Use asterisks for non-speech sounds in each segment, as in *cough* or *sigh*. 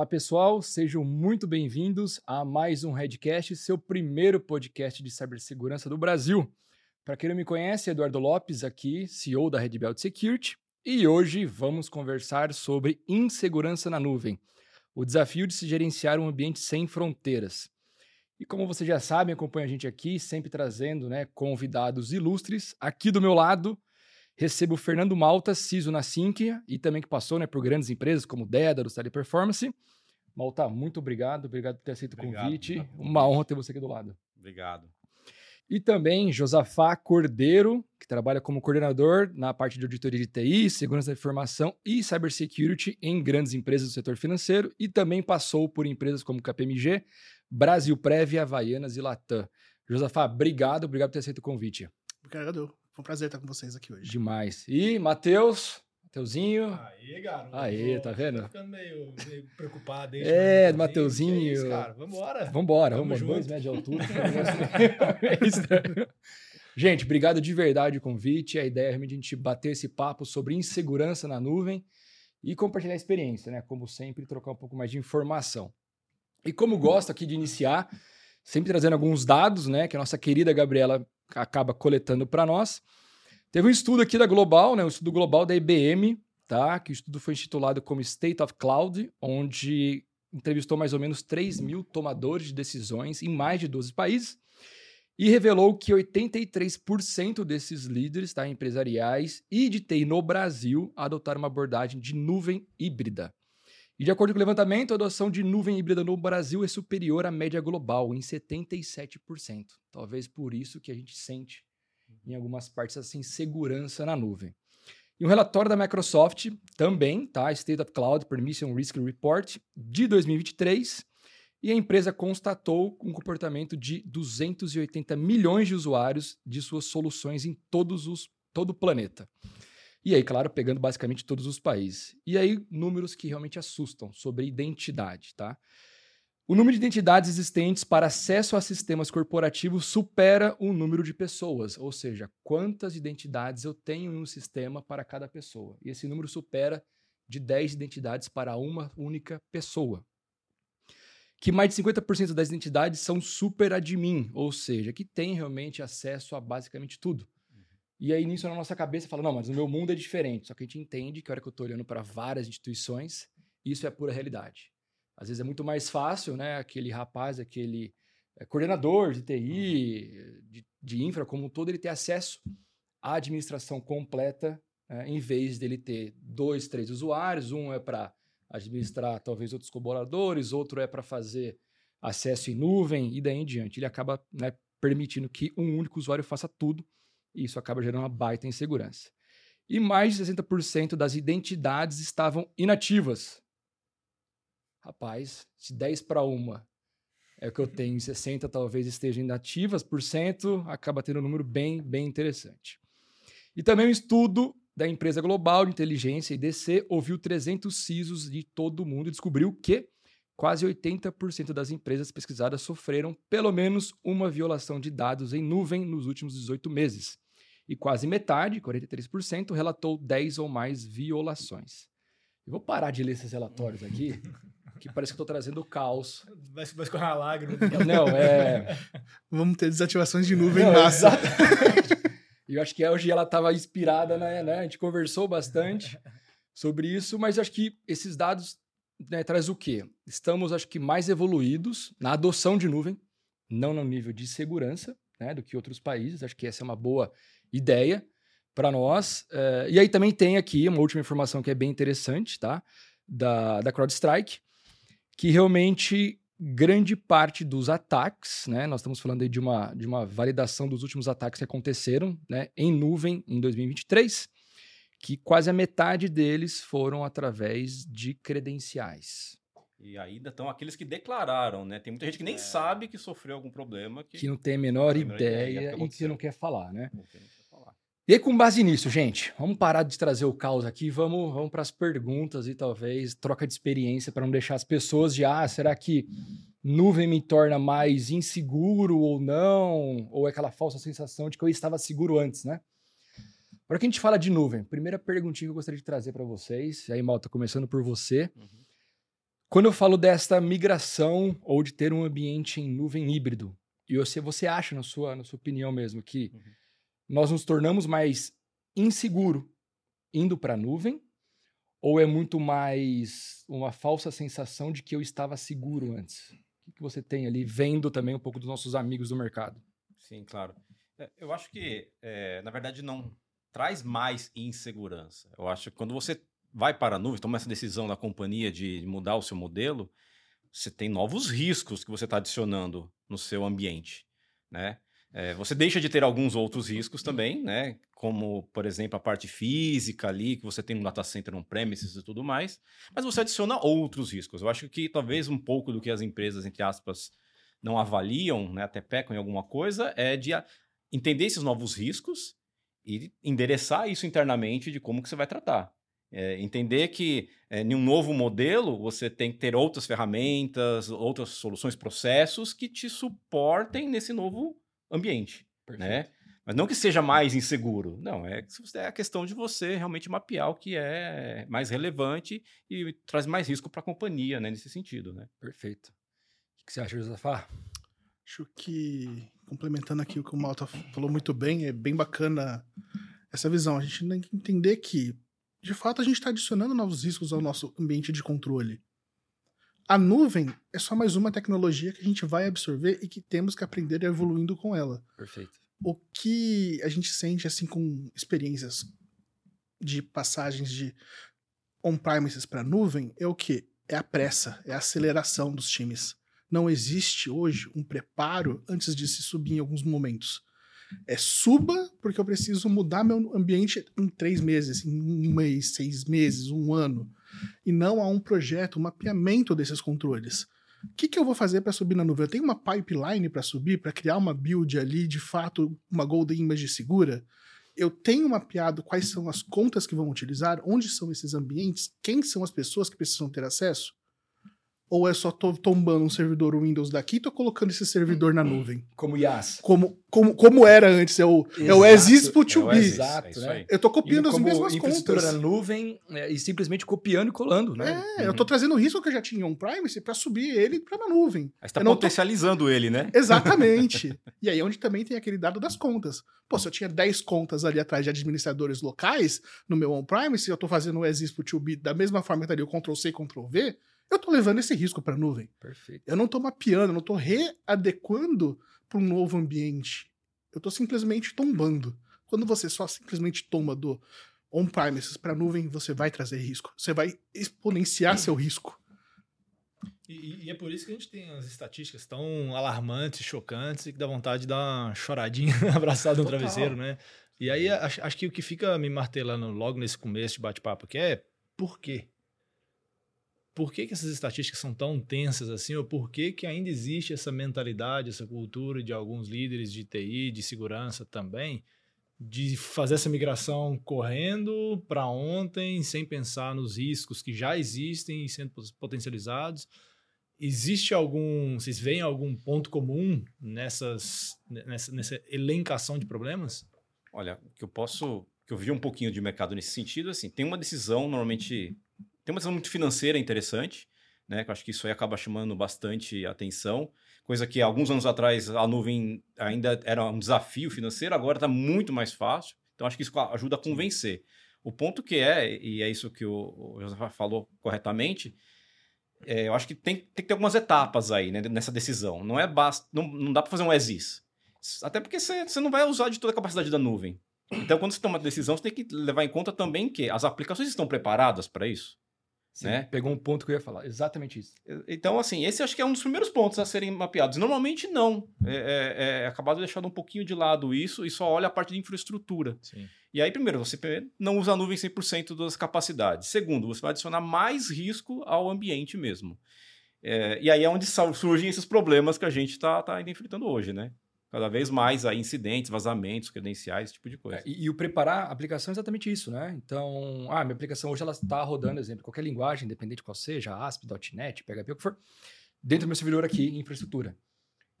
Olá, pessoal, sejam muito bem-vindos a mais um Redcast, seu primeiro podcast de cibersegurança do Brasil. Para quem não me conhece, Eduardo Lopes aqui, CEO da Red Belt Security, e hoje vamos conversar sobre insegurança na nuvem, o desafio de se gerenciar um ambiente sem fronteiras. E como você já sabe, acompanha a gente aqui, sempre trazendo né, convidados ilustres. Aqui do meu lado, recebo o Fernando Malta, CISO na Sinqia, e também que passou né, por grandes empresas como Deda, do Teleperformance. Malta, muito obrigado, obrigado por ter aceito o convite. Uma honra ter você aqui do lado. Obrigado. E também Josafá Cordeiro, que trabalha como coordenador na parte de auditoria de TI, segurança da informação e cybersecurity em grandes empresas do setor financeiro e também passou por empresas como KPMG, Brasil Prévia, Havaianas e Latam. Josafá, obrigado, obrigado por ter aceito o convite. Obrigado. Foi um prazer estar com vocês aqui hoje. Demais. E Matheus, Mateuzinho. Aê, garoto. Aê, tá vendo? Tô ficando meio, meio preocupado. É, Mateuzinho. É isso, cara. Vambora. Vambora, vamos Dois metros de altura. *laughs* gente, obrigado de verdade o convite. A ideia é realmente a gente bater esse papo sobre insegurança na nuvem e compartilhar a experiência, né? Como sempre, trocar um pouco mais de informação. E como gosto aqui de iniciar, sempre trazendo alguns dados, né? Que a nossa querida Gabriela acaba coletando para nós. Teve um estudo aqui da Global, né, um estudo global da IBM, tá? que o estudo foi intitulado como State of Cloud, onde entrevistou mais ou menos 3 mil tomadores de decisões em mais de 12 países e revelou que 83% desses líderes tá, empresariais e de TI no Brasil adotaram uma abordagem de nuvem híbrida. E de acordo com o levantamento, a adoção de nuvem híbrida no Brasil é superior à média global, em 77%. Talvez por isso que a gente sente em algumas partes assim segurança na nuvem. E um relatório da Microsoft também, tá? State of Cloud Permission Risk Report de 2023, e a empresa constatou um comportamento de 280 milhões de usuários de suas soluções em todos os todo o planeta. E aí, claro, pegando basicamente todos os países. E aí, números que realmente assustam sobre identidade, tá? O número de identidades existentes para acesso a sistemas corporativos supera o número de pessoas, ou seja, quantas identidades eu tenho em um sistema para cada pessoa. E esse número supera de 10 identidades para uma única pessoa. Que mais de 50% das identidades são super admin, ou seja, que tem realmente acesso a basicamente tudo. E aí, nisso, na nossa cabeça, fala: não, mas o meu mundo é diferente. Só que a gente entende que a hora que eu estou olhando para várias instituições, isso é pura realidade. Às vezes é muito mais fácil, né? Aquele rapaz, aquele é, coordenador de TI, de, de, infra como um todo, ele ter acesso à administração completa, é, em vez dele ter dois, três usuários. Um é para administrar talvez outros colaboradores, outro é para fazer acesso em nuvem e daí em diante. Ele acaba né, permitindo que um único usuário faça tudo e isso acaba gerando uma baita insegurança. E mais de 60% das identidades estavam inativas. Rapaz, se 10 para uma é o que eu tenho, e 60 talvez estejam inativas por cento, acaba tendo um número bem, bem interessante. E também um estudo da empresa global de inteligência, IDC, ouviu 300 CISOs de todo o mundo e descobriu que quase 80% das empresas pesquisadas sofreram pelo menos uma violação de dados em nuvem nos últimos 18 meses. E quase metade, 43%, relatou 10 ou mais violações. Eu vou parar de ler esses relatórios aqui, que parece que estou trazendo caos. Vai, vai escorrer a lágrima. Não, é... *laughs* Vamos ter desativações de nuvem Não, massa. E *laughs* eu acho que hoje ela estava inspirada, né, né? A gente conversou bastante sobre isso, mas acho que esses dados né, traz o quê? Estamos, acho que, mais evoluídos na adoção de nuvem, não no nível de segurança né, do que outros países. Acho que essa é uma boa ideia para nós. Uh, e aí também tem aqui uma última informação que é bem interessante, tá? Da, da CrowdStrike, que realmente grande parte dos ataques, né? Nós estamos falando aí de uma, de uma validação dos últimos ataques que aconteceram né, em nuvem em 2023 que quase a metade deles foram através de credenciais. E ainda estão aqueles que declararam, né? Tem muita gente que nem é. sabe que sofreu algum problema. Que, que não tem a menor, tem a menor ideia, ideia que e que não quer falar, né? Falar. E aí, com base nisso, gente, vamos parar de trazer o caos aqui vamos, vamos para as perguntas e talvez troca de experiência para não deixar as pessoas de, ah, será que nuvem me torna mais inseguro ou não? Ou é aquela falsa sensação de que eu estava seguro antes, né? Agora que a gente fala de nuvem, primeira perguntinha que eu gostaria de trazer para vocês, e aí, Malta, começando por você. Uhum. Quando eu falo desta migração ou de ter um ambiente em nuvem híbrido, e você, você acha, na sua, na sua opinião mesmo, que Uhum. nós nos tornamos mais inseguro indo para a nuvem? Ou é muito mais uma falsa sensação de que eu estava seguro antes? O que, que você tem ali, vendo também um pouco dos nossos amigos do mercado? Sim, claro. É, Eu acho que, é, na verdade, não traz mais insegurança. Eu acho que quando você vai para a nuvem, toma essa decisão da companhia de mudar o seu modelo, você tem novos riscos que você está adicionando no seu ambiente, né? É, você deixa de ter alguns outros riscos também, né? Como, por exemplo, a parte física ali, que você tem um data center on-premises e tudo mais, mas você adiciona outros riscos. Eu acho que talvez um pouco do que as empresas, entre aspas, não avaliam, né, até pecam em alguma coisa, é de entender esses novos riscos e endereçar isso internamente de como que você vai tratar. É, entender que é, em um novo modelo você tem que ter outras ferramentas, outras soluções, processos que te suportem nesse novo ambiente, né? Mas não que seja mais inseguro, não, é, é a questão de você realmente mapear o que é mais relevante e traz mais risco para a companhia, né, nesse sentido, né? Perfeito. O que você acha, Josafá? Acho que, complementando aqui o que o Malta falou muito bem, é bem bacana essa visão. A gente tem que entender que, de fato, a gente está adicionando novos riscos ao nosso ambiente de controle. A nuvem é só mais uma tecnologia que a gente vai absorver e que temos que aprender evoluindo com ela. Perfeito. O que a gente sente, assim, com experiências de passagens de on-premises para nuvem é o que? É a pressa, é a aceleração dos times. Não existe hoje um preparo antes de se subir em alguns momentos. É suba porque eu preciso mudar meu ambiente em três meses, em um mês, seis meses, um ano. E não há um projeto, um mapeamento desses controles. O que, que eu vou fazer para subir na nuvem? Eu tenho uma pipeline para subir, para criar uma build ali, de fato, uma golden image segura? Eu tenho mapeado quais são as contas que vão utilizar, onde são esses ambientes, quem são as pessoas que precisam ter acesso? Ou é só tô tombando um servidor Windows daqui e tô colocando esse servidor na nuvem? Como IaaS. Como, como, como era antes, é o, é o as is put É to be. Exato, é né? Eu tô copiando as como mesmas infraestrutura contas. na nuvem é, e simplesmente copiando e colando, né? É, eu tô trazendo o risco que eu já tinha on-premise para subir ele para na nuvem. Aí você tá Eu não tô- potencializando ele, né? Exatamente. *laughs* e aí é onde também tem aquele dado das contas. Pô, se eu tinha 10 contas ali atrás de administradores locais no meu on-premise, se eu tô fazendo o as is put to be da mesma forma que estaria o Ctrl-C e Ctrl-V, eu tô levando esse risco para nuvem. Perfeito. Eu não tô mapeando, eu não tô readequando para um novo ambiente. Eu tô simplesmente tombando. Quando você só simplesmente tomba do on-premises para nuvem, você vai trazer risco. Você vai exponenciar seu risco. E, e é por isso que a gente tem as estatísticas tão alarmantes, chocantes e que dá vontade de dar uma choradinha *laughs* abraçada no Total. travesseiro, né? E aí acho, acho que o que fica me martelando logo nesse começo de bate-papo aqui é por quê? Por que, que essas estatísticas são tão tensas assim? Ou por que, que ainda existe essa mentalidade, essa cultura de alguns líderes de TI, de segurança também, de fazer essa migração correndo para ontem, sem pensar nos riscos que já existem e sendo potencializados? Existe algum. Vocês veem algum ponto comum nessas, nessa, nessa elencação de problemas? Olha, que eu posso. que eu vi um pouquinho de mercado nesse sentido, assim, tem uma decisão, normalmente. Tem uma decisão muito financeira interessante, né? Que eu acho que isso aí acaba chamando bastante atenção. Coisa que alguns anos atrás a nuvem ainda era um desafio financeiro, agora está muito mais fácil. Então acho que isso ajuda a convencer. O ponto que é, e é isso que o, o José falou corretamente, é, eu acho que tem, tem que ter algumas etapas aí né, nessa decisão. Não é basta, não, não dá para fazer um as is. Até porque você você não vai usar de toda a capacidade da nuvem. Então, quando você toma uma decisão, você tem que levar em conta também que as aplicações estão preparadas para isso. Né? Pegou um ponto que eu ia falar. Exatamente isso. Então, assim, esse acho que é um dos primeiros pontos a serem mapeados. Normalmente, não. É, é, é acabado deixando um pouquinho de lado isso e só olha a parte de infraestrutura. Sim. E aí, primeiro, você não usa a nuvem 100% das capacidades. Segundo, você vai adicionar mais risco ao ambiente mesmo. É, e aí é onde surgem esses problemas que a gente está tá ainda enfrentando hoje, né? Cada vez mais aí, incidentes, vazamentos, credenciais, esse tipo de coisa. É, e, e o preparar a aplicação é exatamente isso, né? Então, ah, minha aplicação hoje ela está rodando, exemplo, qualquer linguagem, independente qual seja, ASP, .NET, PHP, o que for, dentro do meu servidor aqui em infraestrutura.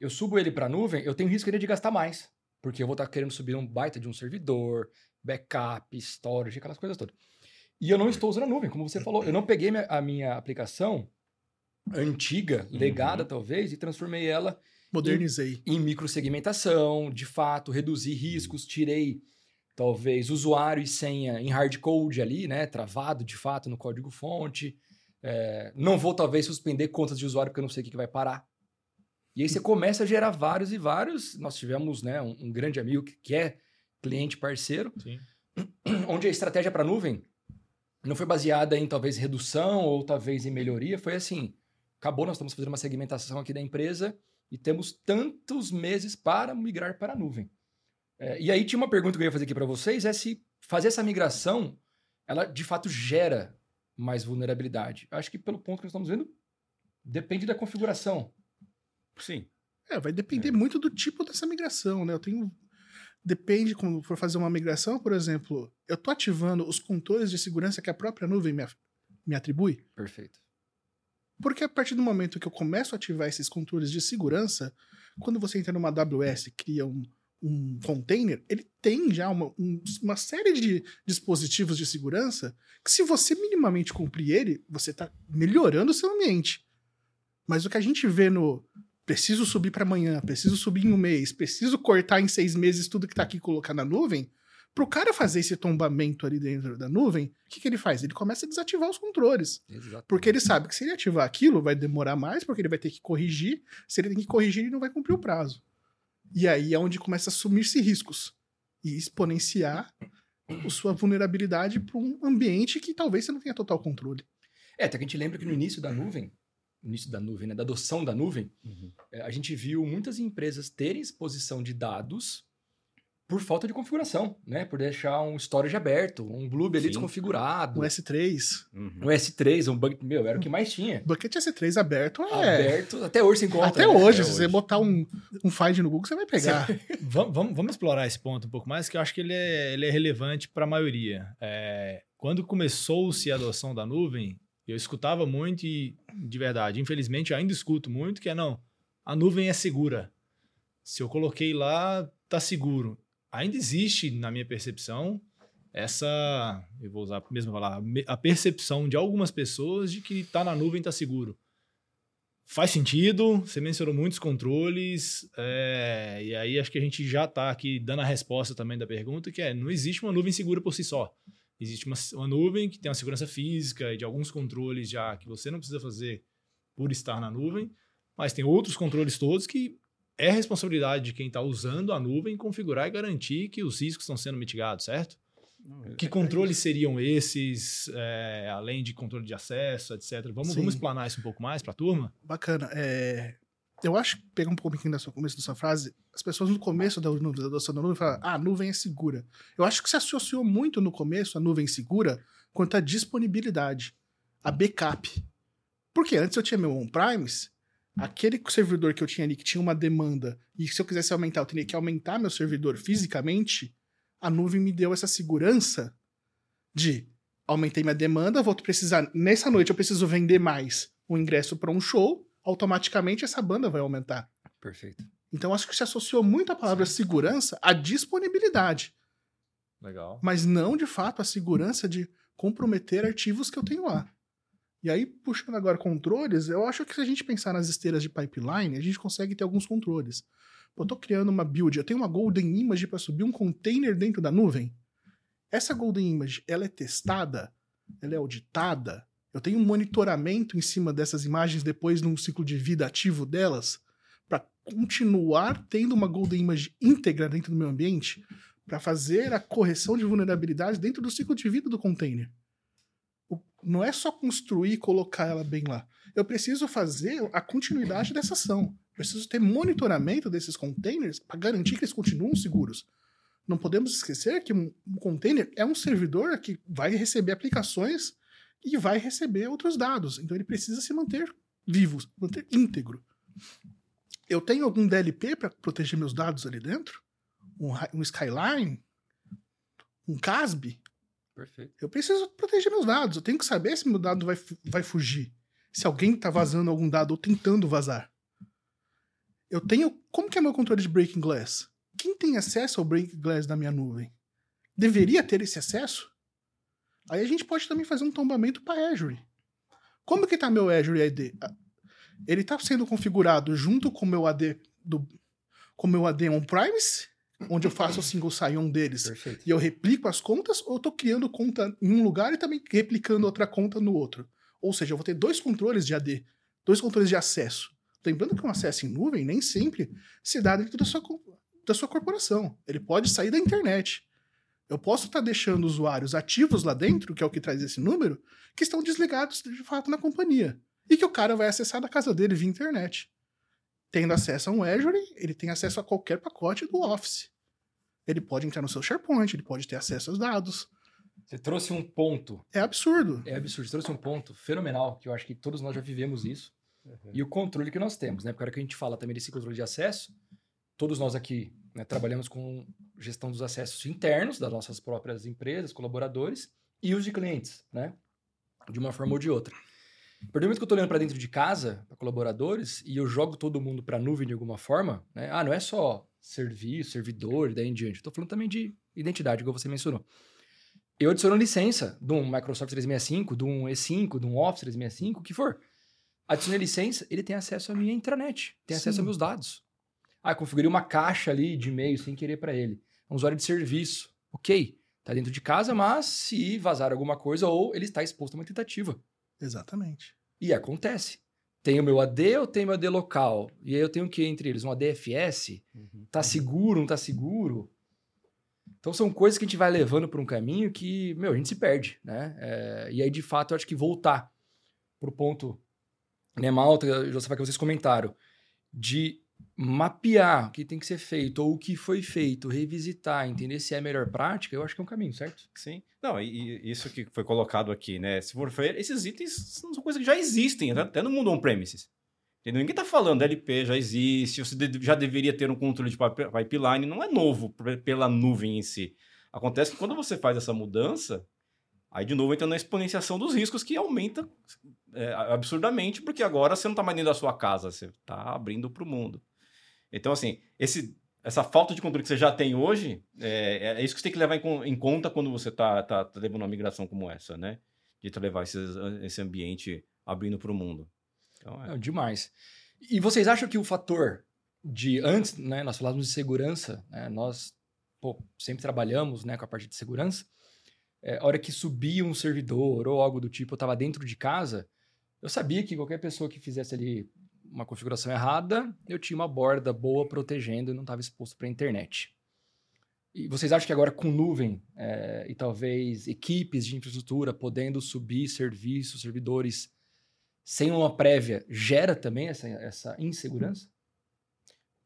Eu subo ele para a nuvem, eu tenho risco ainda de gastar mais, porque eu vou estar querendo subir um baita de um servidor, backup, storage, aquelas coisas todas. E eu não estou usando a nuvem, como você falou. Eu não peguei minha- a minha aplicação antiga, legada talvez, e transformei ela Modernizei. em microsegmentação, de fato, reduzi riscos, tirei talvez usuário e senha em hard code ali, né, travado de fato no código fonte. É, não vou talvez suspender contas de usuário porque eu não sei o que, que vai parar. E aí você começa a gerar vários e vários. Nós tivemos né, um, um grande amigo que, que é cliente parceiro, Sim. *clears throat* onde a estratégia para nuvem não foi baseada em talvez redução ou talvez em melhoria, foi assim: acabou, nós estamos fazendo uma segmentação aqui da empresa e temos tantos meses para migrar para a nuvem. É, e aí tinha uma pergunta que eu ia fazer aqui para vocês: é se fazer essa migração, ela de fato gera mais vulnerabilidade. Acho que pelo ponto que nós estamos vendo, depende da configuração. Sim. É, vai depender muito do tipo dessa migração, né? Eu tenho. Depende, quando for fazer uma migração, por exemplo, eu tô ativando os controles de segurança que a própria nuvem me, me atribui. Perfeito. Porque a partir do momento que eu começo a ativar esses controles de segurança, quando você entra numa AWS cria um, um container, ele tem já uma, um- uma série de dispositivos de segurança que, se você minimamente cumprir ele, você está melhorando o seu ambiente. Mas o que a gente vê no preciso subir para amanhã, preciso subir em um mês, preciso cortar em seis meses tudo que está aqui e colocar na nuvem, para o cara fazer esse tombamento ali dentro da nuvem, o que, que ele faz? Ele começa a desativar os controles. Exato. Porque ele sabe que se ele ativar aquilo, vai demorar mais, porque ele vai ter que corrigir. Se ele tem que corrigir, ele não vai cumprir o prazo. E aí é onde começa a assumir-se riscos e exponenciar a sua vulnerabilidade para um ambiente que talvez você não tenha total controle. É, até que a gente lembra que no início da nuvem, no início da nuvem, né, da adoção da nuvem, é, a gente viu muitas empresas terem exposição de dados por falta de configuração, né? Por deixar um storage aberto, um Sim. desconfigurado, O S3, Uhum. um S3, um bug, meu, era o que mais tinha. bucket S3 aberto é. Aberto, até hoje você encontra. Até né? hoje, Até se você hoje. botar um, um find no Google, você vai pegar. Vamos, vamos, vamos explorar esse ponto um pouco mais, que eu acho que ele é, ele é relevante para a maioria. É, quando começou-se a adoção da nuvem, eu escutava muito e, de verdade, infelizmente, eu ainda escuto muito, que é não, a nuvem é segura. Se eu coloquei lá, tá seguro. Ainda existe, na minha percepção, essa, eu vou usar a mesma palavra, me- a percepção de algumas pessoas de que tá na nuvem, tá seguro. Faz sentido, você mencionou muitos controles, é, e aí acho que a gente já está aqui dando a resposta também da pergunta, que é, não existe uma nuvem segura por si só. Existe uma, uma nuvem que tem uma segurança física e de alguns controles já que você não precisa fazer por estar na nuvem, mas tem outros controles todos que é responsabilidade de quem está usando a nuvem configurar e garantir que os riscos estão sendo mitigados, certo? Que controles seriam esses, é, além de controle de acesso, etc? Vamos, Sim. vamos explanar isso um pouco mais para a turma? Bacana. É, Eu acho que, pegar um pouquinho sua começo da sua frase, as pessoas no começo da adoção da nuvem falam, ah, a nuvem é segura. Eu acho que se associou muito no começo a nuvem segura quanto à disponibilidade, a backup. Porque antes eu tinha meu on-primes, aquele servidor que eu tinha ali que tinha uma demanda, e se eu quisesse aumentar, eu teria que aumentar meu servidor fisicamente, a nuvem me deu essa segurança de aumentei minha demanda, vou precisar, nessa noite eu preciso vender mais o ingresso para um show, automaticamente essa banda vai aumentar. Perfeito. Então acho que se associou muito a palavra segurança à disponibilidade, Legal. mas não de fato a segurança de comprometer arquivos que eu tenho lá. E aí, puxando agora controles, eu acho que se a gente pensar nas esteiras de pipeline, a gente consegue ter alguns controles. Eu tô criando uma build, eu tenho uma golden image para subir um container dentro da nuvem. Essa golden image, ela é testada, ela é auditada, eu tenho um monitoramento em cima dessas imagens depois num ciclo de vida ativo delas para continuar tendo uma golden image íntegra dentro do meu ambiente para fazer a correção de vulnerabilidades dentro do ciclo de vida do container. Não é só construir e colocar ela bem lá. Eu preciso fazer a continuidade dessa ação. Preciso ter monitoramento desses containers para garantir que eles continuam seguros. Não podemos esquecer que um container é um servidor que vai receber aplicações e vai receber outros dados. Então ele precisa se manter vivo, manter íntegro. Eu tenho algum DLP para proteger meus dados ali dentro? Um, um Skyline? Um CASB? Perfeito. Eu preciso proteger meus dados. Eu tenho que saber se meu dado vai, vai fugir. Se alguém está vazando algum dado ou tentando vazar. Eu tenho. Como que é meu controle de Breaking Glass? Quem tem acesso ao Breaking Glass da minha nuvem? Deveria ter esse acesso? Aí a gente pode também fazer um tombamento para Azure. Como que está meu Azure ID? Ah, ele está sendo configurado junto com meu AD do com meu AD on-premise, onde eu faço o single sign-on deles Perfeito. e eu replico as contas, ou eu tô criando conta em um lugar e também replicando outra conta no outro. Ou seja, eu vou ter dois controles de AD, dois controles de acesso. Lembrando que um acesso em nuvem nem sempre se dá dentro da sua, da sua corporação. Ele pode sair da internet. Eu posso estar deixando usuários ativos lá dentro, que é o que traz esse número, que estão desligados de fato na companhia. E que o cara vai acessar da casa dele via internet. Tendo acesso a um Azure, ele tem acesso a qualquer pacote do Office. Ele pode entrar no seu SharePoint, ele pode ter acesso aos dados. Você trouxe um ponto, É absurdo. é absurdo, você trouxe um ponto fenomenal, que eu acho que todos nós já vivemos isso. Uhum. E o controle que nós temos, né? Porque a hora que a gente fala também desse controle de acesso, todos nós aqui né, trabalhamos com gestão dos acessos internos das nossas próprias empresas, colaboradores e os de clientes, né? De uma forma ou de outra. A partir do momento que eu estou olhando para dentro de casa, para colaboradores, e eu jogo todo mundo para a nuvem de alguma forma, né? Ah, não é só serviço, servidor e daí em diante. Estou falando também de identidade, igual você mencionou. Eu adiciono licença de um Microsoft 365, de um E5, de um Office 365, o que for. Adicionei licença, ele tem acesso à minha intranet, tem acesso Sim. aos meus dados. Ah, configurei uma caixa ali de e-mail sem querer para ele. É um usuário de serviço. Ok, tá dentro de casa, mas se vazar alguma coisa ou ele está exposto a uma tentativa. Exatamente. E acontece. Tem o meu AD, eu tenho meu AD local. E aí eu tenho o que entre eles? Um ADFS? Uhum. Tá seguro, não tá seguro? Então são coisas que a gente vai levando para um caminho que, meu, a gente se perde, né? É, e aí, de fato, eu acho que voltar pro ponto, né, Malta, Josafá, que vocês comentaram, de mapear o que tem que ser feito ou o que foi feito, revisitar, entender se é a melhor prática, eu acho que é um caminho, certo? Sim. Não, e, e isso que foi colocado aqui, né? Se for ver, esses itens são coisas que já existem, até- no mundo on-premises. Ninguém tá falando LP já existe, você já deveria ter um controle de pipe- pipeline, não é novo pela nuvem em si. Acontece que quando você faz essa mudança, aí de novo entra na exponenciação dos riscos que aumenta é, absurdamente, porque agora você não tá mais dentro da sua casa, você tá abrindo para o mundo. Então, assim, esse, essa falta de controle que você já tem hoje, é, é isso que você tem que levar em, em conta quando você tá, tá, tá levando uma migração como essa, né? De levar esses- esse ambiente abrindo para o mundo. Então, é. Demais. E vocês acham que o fator de antes, né, nós falávamos de segurança, né, nós pô, sempre trabalhamos, né, com a parte de segurança. É, a hora que subia um servidor ou algo do tipo, eu estava dentro de casa, eu sabia que qualquer pessoa que fizesse ali uma configuração errada, eu tinha uma borda boa protegendo e não estava exposto para a internet. E vocês acham que agora com nuvem é, e talvez equipes de infraestrutura podendo subir serviços, servidores sem uma prévia, gera também essa, essa insegurança?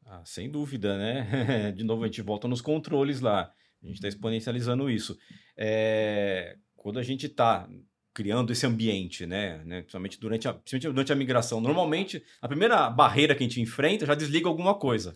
Ah, sem dúvida, né? *laughs* De novo, a gente volta nos controles lá. A gente está exponencializando isso. É, Quando a gente está criando esse ambiente, né? né? Principalmente, durante a, principalmente durante a migração. Normalmente, a primeira barreira que a gente enfrenta já desliga alguma coisa,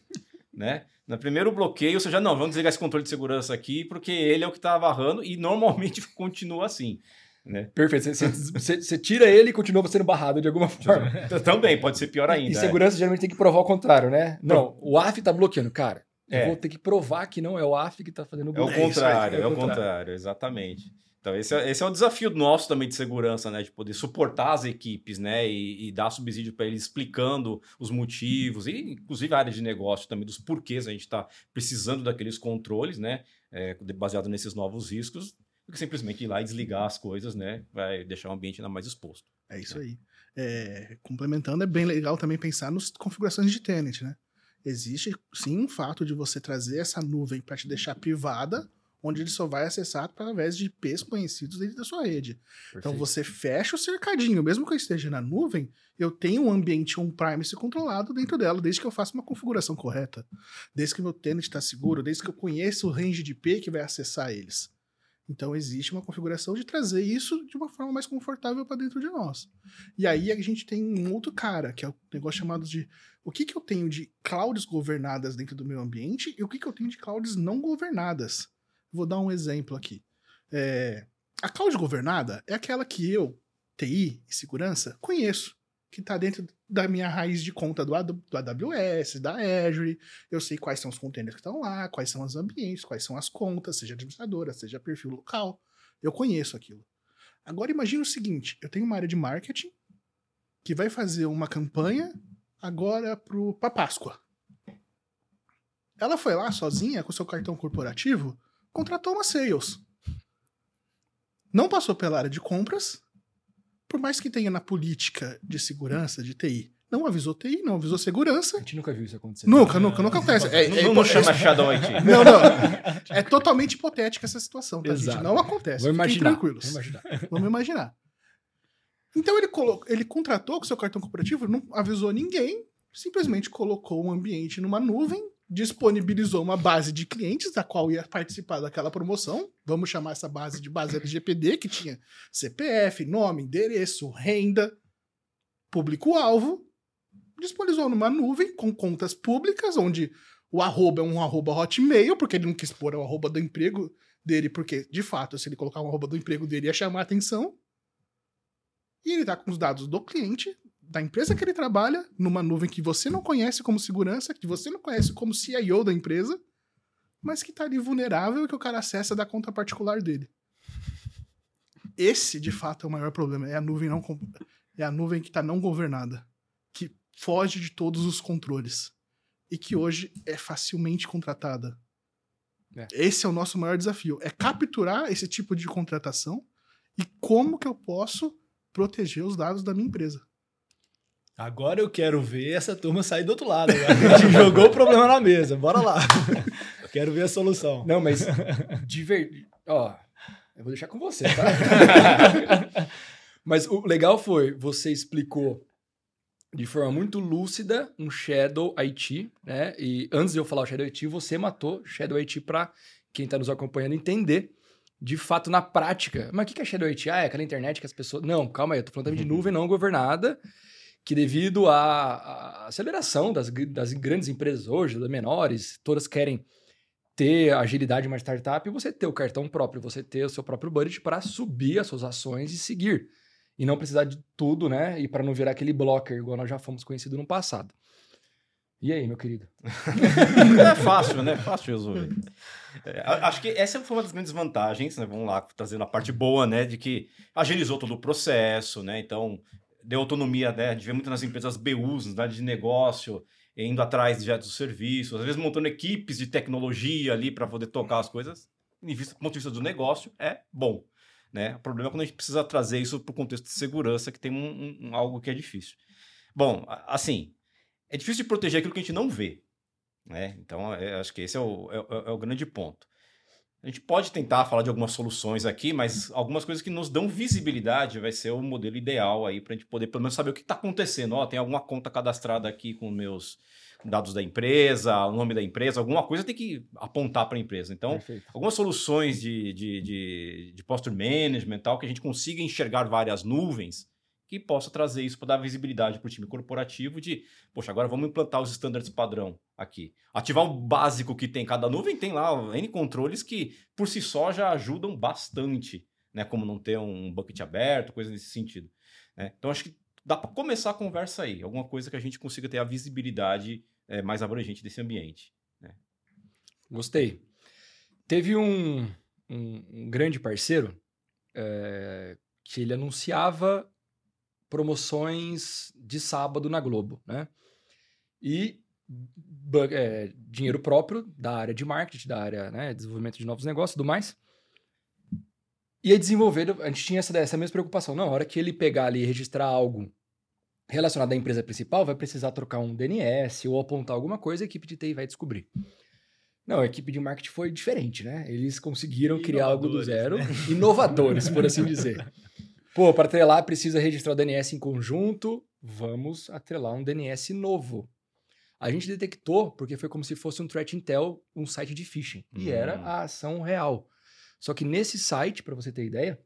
né? No primeiro bloqueio, você já, não, vamos desligar esse controle de segurança aqui, porque ele é o que está barrando e normalmente *laughs* continua assim. Né? Perfeito. Você- tira ele e continua sendo barrado de alguma *laughs* forma. Também pode ser pior ainda. E é. segurança geralmente tem que provar o contrário, né? Não, o AF tá bloqueando. Cara, É. eu vou ter que provar que não é o AF que tá fazendo o É o bloqueio. contrário, aí, é o contrário, exatamente. Então, esse é, esse é o desafio nosso também de segurança, né? De poder suportar as equipes, né? E, e dar subsídio para eles explicando os motivos, e inclusive a área de negócio também, dos porquês a gente está precisando daqueles controles, né? É, baseado nesses novos riscos, do que simplesmente ir lá e desligar as coisas, né? Vai deixar o ambiente ainda mais exposto. É isso aí. É, complementando, é bem legal também pensar nas configurações de tenant, né? Existe sim um fato de você trazer essa nuvem para te deixar privada, onde ele só vai acessar através de IPs conhecidos dentro da sua rede. Então Perfeito. você fecha o cercadinho, mesmo que eu esteja na nuvem, eu tenho um ambiente on-premise controlado dentro dela, desde que eu faça uma configuração correta. Desde que meu tenant está seguro, desde que eu conheça o range de IP que vai acessar eles. Então existe uma configuração de trazer isso de uma forma mais confortável para dentro de nós. E aí a gente tem um outro cara, que é o negócio chamado de o que, que eu tenho de clouds governadas dentro do meu ambiente e o que, que eu tenho de clouds não governadas. Vou dar um exemplo aqui. É, a cloud governada é aquela que eu, TI e segurança, conheço, que está dentro da minha raiz de conta do, do AWS, da Azure. Eu sei quais são os containers que estão lá, quais são os ambientes, quais são as contas, seja administradora, seja perfil local. Eu conheço aquilo. Agora imagine o seguinte: eu tenho uma área de marketing que vai fazer uma campanha agora pro, pra Páscoa. Ela foi lá sozinha com seu cartão corporativo, contratou uma sales. Não passou pela área de compras, por mais que tenha na política de segurança de TI. Não avisou TI, não avisou segurança. A gente nunca viu isso acontecer. Nunca, nunca, nunca acontece. É, não, é não, chama Shadow IT. *laughs* não, não. É totalmente hipotética essa situação, tá, Exato. gente? Não acontece. Vamos imaginar. tranquilos. Vamos imaginar. Vamos imaginar. Então ele, colocou, ele contratou com seu cartão corporativo, não avisou ninguém, simplesmente colocou um ambiente numa nuvem, disponibilizou uma base de clientes da qual ia participar daquela promoção. Vamos chamar essa base de base LGPD, que tinha CPF, nome, endereço, renda, público-alvo. Disponibilizou numa nuvem com contas públicas, onde o arroba é um arroba hotmail, porque ele não quis pôr o arroba do emprego dele, porque, de fato, se ele colocar um arroba do emprego dele, ia chamar a atenção. E ele tá com os dados do cliente, da empresa que ele trabalha, numa nuvem que você não conhece como segurança, que você não conhece como CIO da empresa, mas que tá ali vulnerável e que o cara acessa da conta particular dele. Esse, de fato, é o maior problema. É a nuvem não é a nuvem que tá não governada, que foge de todos os controles e que hoje é facilmente contratada. É. Esse é o nosso maior desafio, é capturar esse tipo de contratação e como que eu posso proteger os dados da minha empresa. Agora eu quero ver essa turma sair do outro lado. agora. A gente *laughs* jogou o problema na mesa. Bora lá. *laughs* quero ver a solução. Não, mas *laughs* de verdade. Ó, eu vou deixar com você, tá? mas o legal foi, você explicou de forma muito lúcida um Shadow IT, né? E antes de eu falar o Shadow IT, você matou Shadow IT para quem tá nos acompanhando entender de fato na prática. Mas o que que é Shadow IT? Ah, é aquela internet que as pessoas. Não, calma aí, eu tô falando também de nuvem não governada, que devido à, à aceleração das, das grandes empresas hoje, das menores, todas querem ter agilidade em uma startup e você ter o cartão próprio, você ter o seu próprio budget para subir as suas ações e seguir. E não precisar de tudo, né? E para não virar aquele blocker, igual nós já fomos conhecidos no passado. E aí, meu querido? *laughs* É fácil, né? Fácil resolver. É, acho que essa foi uma das grandes vantagens, né? Vamos lá, trazendo a parte boa, né? De que agilizou todo o processo, né? Então, deu autonomia, né? A gente vê muito nas empresas BUs, na área de negócio, indo atrás de dos serviços, às vezes montando equipes de tecnologia ali para poder tocar as coisas. Do ponto de vista do negócio, é bom. Né? O problema é quando a gente precisa trazer isso para o contexto de segurança, que tem um, um- algo que é difícil. Bom, assim, é difícil de proteger aquilo que a gente não vê. Né? Então, é, acho que esse é o, é, o- é o grande ponto. A gente pode tentar falar de algumas soluções aqui, mas algumas coisas que nos dão visibilidade vai ser o modelo ideal aí para a gente poder pelo menos saber o que está acontecendo. Ó, tem alguma conta cadastrada aqui com meus dados da empresa, o nome da empresa, alguma coisa tem que apontar para a empresa. Então, Perfeito. algumas soluções de, de, de, de posture management, tal, que a gente consiga enxergar várias nuvens que possa trazer isso para dar visibilidade para o time corporativo de, poxa, agora vamos implantar os standards padrão aqui. Ativar o básico que tem cada nuvem, tem lá N controles que por si só já ajudam bastante, né? Como não ter um bucket aberto, coisa nesse sentido. né? Então acho que dá para começar a conversa aí, alguma coisa que a gente consiga ter a visibilidade eh, mais abrangente desse ambiente. Gostei. Teve um, um- um grande parceiro é, que ele anunciava promoções de sábado na Globo, né? E é, dinheiro próprio da área de marketing, da área né, desenvolvimento de novos negócios e tudo mais. E aí desenvolver, a gente tinha essa, essa mesma preocupação. Não, a hora que ele pegar ali e registrar algo relacionado à empresa principal, vai precisar trocar um DNS ou apontar alguma coisa, a equipe de TI vai descobrir. Não, a equipe de marketing foi diferente, né? Eles conseguiram criar algo do zero, né? inovadores, por assim dizer. *laughs* Pô, para atrelar precisa registrar o DNS em conjunto, vamos atrelar um DNS novo. A gente detectou porque foi como se fosse um threat intel, um site de phishing, e Hum. era a ação real. Só que nesse site, para você ter ideia,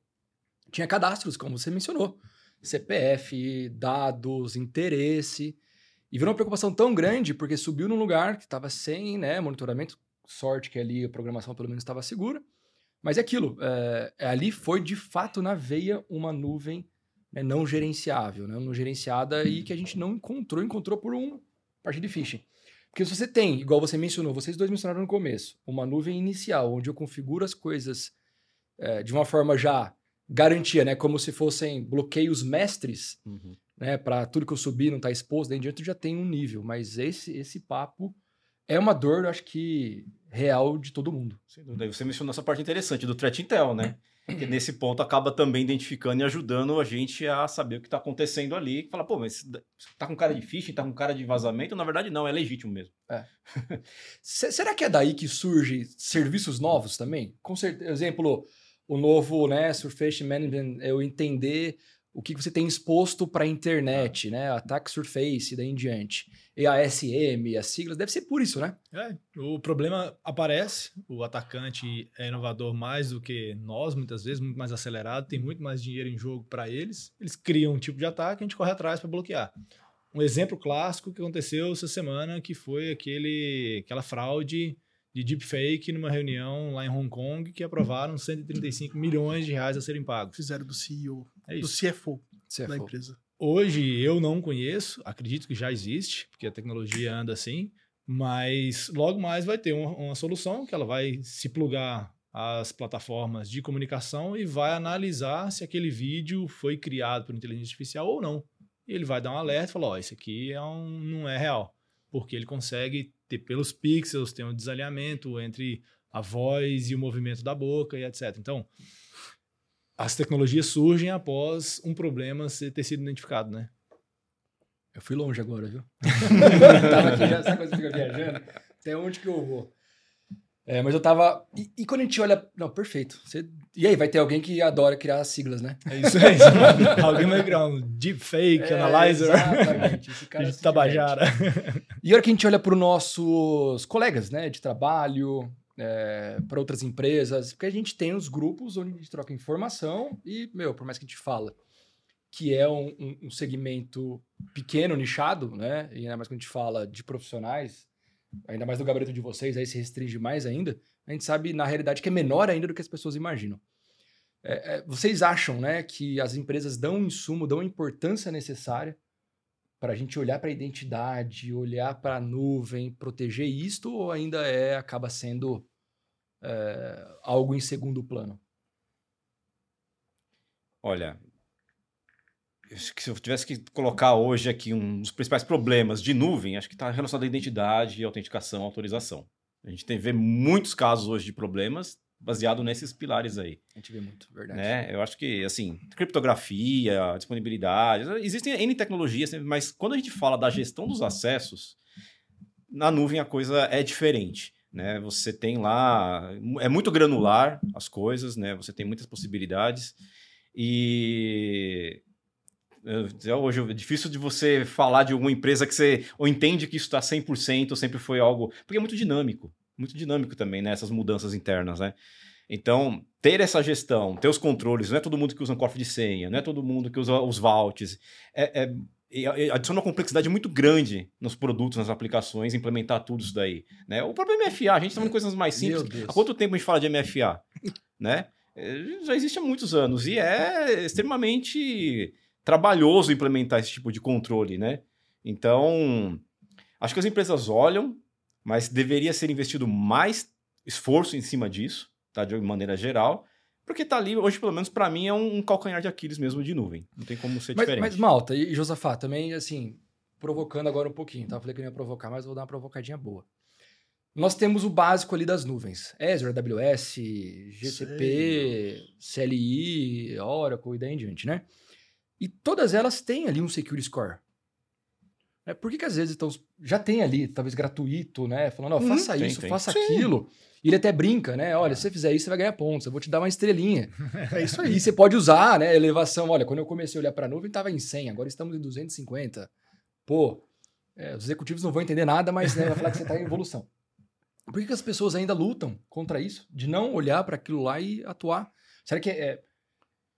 tinha cadastros, como você mencionou. CPF, dados, interesse. E virou uma preocupação tão grande porque subiu num lugar que estava sem né, monitoramento. Sorte que ali a programação pelo menos estava segura. Mas é aquilo. é, é, ali foi de fato na veia uma nuvem né, não gerenciável, né, não gerenciada e que a gente não encontrou, encontrou por um parte de phishing. Porque se você tem, igual você mencionou, vocês dois mencionaram no começo, uma nuvem inicial onde eu configuro as coisas é, de uma forma já garantia, né? Como se fossem bloqueios mestres. né? Para tudo que eu subir não estar tá exposto, daí em diante já tenho um nível. Mas esse, esse papo é uma dor, eu acho que, real de todo mundo. Sem dúvida. Você mencionou essa parte interessante do threat intel, né? que nesse ponto acaba também identificando e ajudando a gente a saber o que está acontecendo ali. Fala, pô, mas tá com cara de phishing, tá com cara de vazamento? Na verdade, não, é legítimo mesmo. É. *laughs* Será que é daí que surgem serviços novos também? Com certeza, exemplo, o novo, né, Surface Management, eu entender o que você tem exposto para a internet, né? Attack Surface, daí em diante. EASM, as siglas, deve ser por isso, né? É, o problema aparece, o atacante é inovador mais do que nós, muitas vezes, muito mais acelerado, tem muito mais dinheiro em jogo para eles. Eles criam um tipo de ataque, a gente corre atrás para bloquear. Um exemplo clássico que aconteceu essa semana, que foi aquele, aquela fraude de deepfake numa reunião lá em Hong Kong que aprovaram 135 milhões de reais a serem pagos. Fizeram do CEO, é do CFO, CFO da empresa. Hoje eu não conheço, acredito que já existe, porque a tecnologia anda assim, mas logo mais vai ter uma, uma solução que ela vai se plugar às plataformas de comunicação e vai analisar se aquele vídeo foi criado por inteligência artificial ou não. E ele vai dar um alerta e falar: Ó, oh, isso aqui é um, não é real, porque ele consegue pelos pixels, tem um desalinhamento entre a voz e o movimento da boca e etc. Então, as tecnologias surgem após um problema ter sido identificado, né? Eu fui longe agora, viu? *laughs* tava aqui já, essa coisa fica viajando. Até onde que eu vou? É, mas eu tava. E, e, quando a gente olha. Não, perfeito. Você... E aí, vai ter alguém que adora criar siglas, né? É isso, é isso. *laughs* alguém vai criar um deepfake, é, analyzer. Exatamente. Esse cara *laughs* de Tabajara. E a hora que a gente olha para os nossos colegas, né, de trabalho, é, para outras empresas, porque a gente tem os grupos onde a gente troca informação e, meu, por mais que a gente fala que é um, um, segmento pequeno, nichado, né, e ainda mais quando a gente fala de profissionais, ainda mais no gabarito de vocês, aí se restringe mais ainda, a gente sabe, na realidade, que é menor ainda do que as pessoas imaginam. É, é, vocês acham né, que as empresas dão um insumo, dão a importância necessária para a gente olhar para a identidade, olhar para a nuvem, proteger isto, ou ainda é acaba sendo é, algo em segundo plano? Olha, se eu tivesse que colocar hoje aqui um dos principais problemas de nuvem, acho que está relacionado à identidade, autenticação, autorização. A gente tem vê muitos casos hoje de problemas baseado nesses pilares aí. A gente vê muito, verdade. Né? Eu acho que, assim, criptografia, disponibilidade, existem N tecnologias, mas quando a gente fala da gestão dos acessos, na nuvem a coisa é diferente. Né? Você tem lá, é muito granular as coisas, né? Você tem muitas possibilidades e hoje é difícil de você falar de alguma empresa que você ou entende que isso está 100% ou sempre foi algo, porque é muito dinâmico muito dinâmico também, né? Essas mudanças internas, né? Então, ter essa gestão, ter os controles, não é todo mundo que usa um cofre de senha, não é todo mundo que usa os vaults. É, é, adiciona uma complexidade muito grande nos produtos, nas aplicações, implementar tudo isso daí. Né? O próprio MFA, a gente está falando coisas mais simples. Há quanto tempo a gente fala de MFA? *laughs* né? É, já existe há muitos anos e é extremamente trabalhoso implementar esse tipo de controle, né? Então, acho que as empresas olham, mas deveria ser investido mais esforço em cima disso, tá? De maneira geral, porque tá ali, hoje, pelo menos para mim, é um, calcanhar de Aquiles mesmo de nuvem. Não tem como ser mas, diferente. Mas, Malta e Josafá, também, assim, provocando agora um pouquinho, tá? Eu falei que eu ia provocar, mas vou dar uma provocadinha boa. Nós temos o básico ali das nuvens. Azure, AWS, GCP, Sei. CLI, Oracle e daí em diante, né? E todas elas têm ali um Security Score. É, por que, que às vezes então, já tem ali, talvez gratuito, né? Falando, ó, uhum, faça tem, isso, tem. faça Sim. aquilo. E ele até brinca, né? Olha, se você fizer isso, você vai ganhar pontos. Eu vou te dar uma estrelinha. *laughs* é isso aí. E você pode usar, né? Elevação. Olha, quando eu comecei a olhar para a nuvem, estava em 100, agora estamos em 250. Pô, é, os executivos não vão entender nada, mas né, vai falar que você está em evolução. Por que, que as pessoas ainda lutam contra isso? De não olhar para aquilo lá e atuar? Será que é,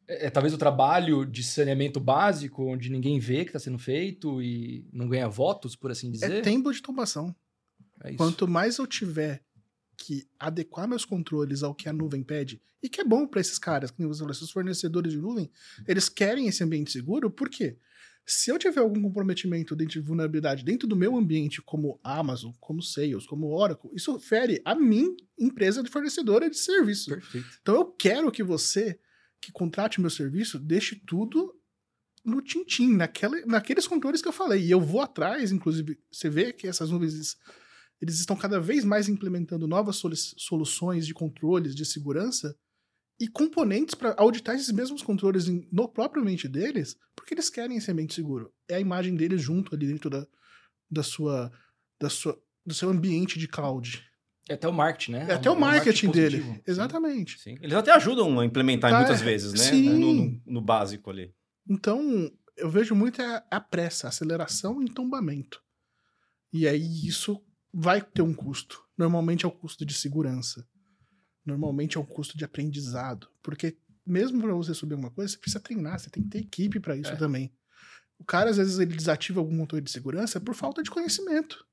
é é, é, talvez o trabalho de saneamento básico, onde ninguém vê que está sendo feito e não ganha votos, por assim dizer. É tempo de tomação. É Quanto mais eu tiver que adequar meus controles ao que a nuvem pede, e que é bom para esses caras, que você falou, esses fornecedores de nuvem, eles querem esse ambiente seguro, por quê? Se eu tiver algum comprometimento dentro de vulnerabilidade dentro do meu ambiente, como Amazon, como Sales, como Oracle, isso fere a mim, empresa de fornecedora de serviço. Perfeito. Então eu quero que você que contrate meu serviço, deixe tudo no tintim, naquela, naqueles controles que eu falei. E eu vou atrás, inclusive, você vê que essas nuvens eles estão cada vez mais implementando novas solu soluções de controles de segurança e componentes para auditar esses mesmos controles em, no próprio ambiente deles, porque eles querem esse ambiente seguro. É a imagem deles junto ali dentro da, da sua, da sua, do seu ambiente de cloud. É até o marketing, né? É até o marketing, dele. positivo. Exatamente. Sim. Eles até ajudam a implementar Tá, muitas vezes, né? sim. No, no- no básico ali. Então, eu vejo muito a, a pressa, a aceleração e tombamento. E aí isso vai ter um custo. Normalmente é o custo de segurança. Normalmente é o custo de aprendizado. Porque mesmo para você subir alguma coisa, você precisa treinar, você tem que ter equipe para isso É. também. O cara, às vezes, ele desativa algum controle de segurança por falta de conhecimento.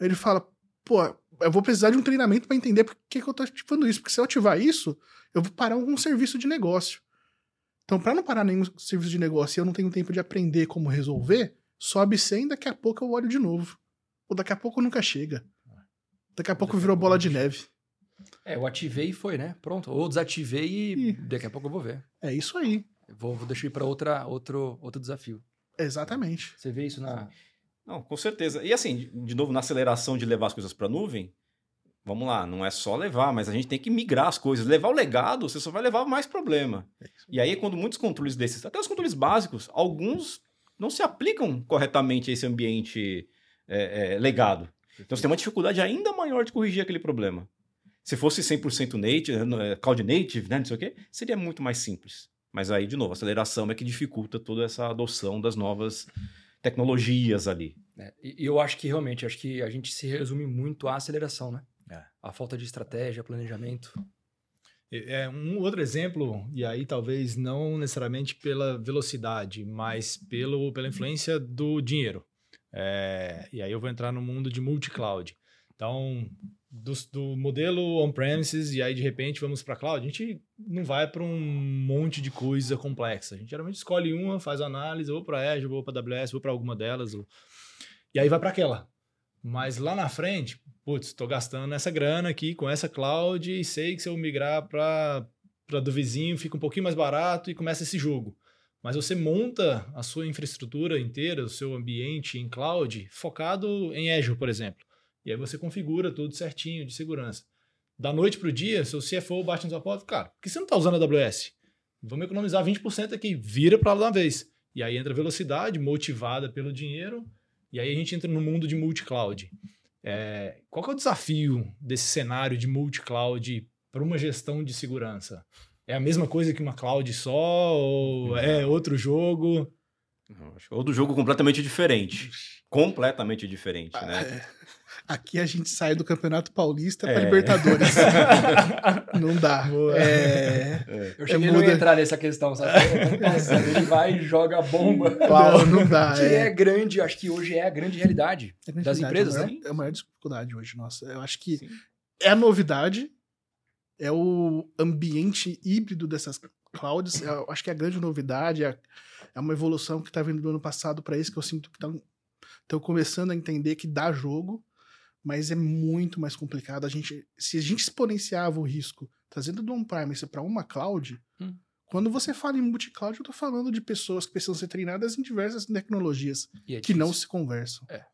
Ele fala, pô, eu vou precisar de um treinamento para entender por que, que eu tô ativando isso. Porque se eu ativar isso, eu vou parar algum serviço de negócio. Então, para não parar nenhum serviço de negócio e eu não tenho tempo de aprender como resolver, sobe 100 daqui a pouco eu olho de novo. Ou daqui a pouco nunca chega. Daqui a pouco virou bola de neve. É, eu ativei e foi, né? Pronto. Ou desativei e Ih. daqui a pouco eu vou ver. É isso aí. Eu vou, vou deixar ir para outra, outro, outro desafio. Exatamente. Você vê isso na. Não, com certeza. E assim, de, novo, na aceleração de levar as coisas para nuvem, vamos lá, não é só levar, mas a gente tem que migrar as coisas. Levar o legado, você só vai levar mais problema. E aí, quando muitos controles desses, até os controles básicos, alguns não se aplicam corretamente a esse ambiente é, é, legado. Então você tem uma dificuldade ainda maior de corrigir aquele problema. Se fosse 100% native, eh, cloud native, né, não sei o quê, seria muito mais simples. Mas aí, de novo, a aceleração é que dificulta toda essa adoção das novas tecnologias ali. E, e eu acho que realmente, acho que a gente se resume muito à aceleração, né? É. A falta de estratégia, planejamento. É um outro exemplo, e aí talvez não necessariamente pela velocidade, mas pelo, pela influência do dinheiro. É, e aí eu vou entrar no mundo de multi-cloud. Então, do, do modelo on-premises, e aí de repente vamos para cloud, a gente não vai para um monte de coisa complexa. A gente geralmente escolhe uma, faz análise, ou para Azure, ou para AWS, ou para alguma delas, ou- e aí vai para aquela. Mas lá na frente, putz, estou gastando essa grana aqui com essa cloud e sei que se eu migrar para do vizinho fica um pouquinho mais barato e começa esse jogo. Mas você monta a sua infraestrutura inteira, o seu ambiente em cloud, focado em Azure, por exemplo. E aí você configura tudo certinho de segurança. Da noite para o dia, seu CFO bate na sua porta, cara, por que você não está usando a AWS? Vamos economizar 20% aqui, vira para lá de uma vez. E aí entra a velocidade, motivada pelo dinheiro, e aí a gente entra no mundo de multi-cloud. É, qual que é o desafio desse cenário de multi-cloud para uma gestão de segurança? É a mesma coisa que uma cloud só ou é outro jogo? Não, acho que- Ou do jogo completamente diferente. Completamente diferente, né? É. Aqui a gente sai do Campeonato Paulista para É. Libertadores. *laughs* não dá. Boa. É, Eu cheguei a muda- não entrar nessa questão, sabe? Ele vai e joga a bomba. *laughs* não, não dá. *laughs* Que é grande, acho que hoje é a grande realidade. É a grande das empresas, é a né? maior, É a maior dificuldade hoje, nossa. Eu acho que Sim. é a novidade, é o ambiente híbrido dessas clouds. Eu acho que é a grande novidade, é, é uma evolução que está vindo do ano passado para esse que eu sinto que estão começando a entender que dá jogo, mas é muito mais complicado. A gente, se a gente exponenciava o risco trazendo do on-premise para uma cloud, Hum. quando você fala em multi-cloud, eu estou falando de pessoas que precisam ser treinadas em diversas tecnologias é que não se conversam. É.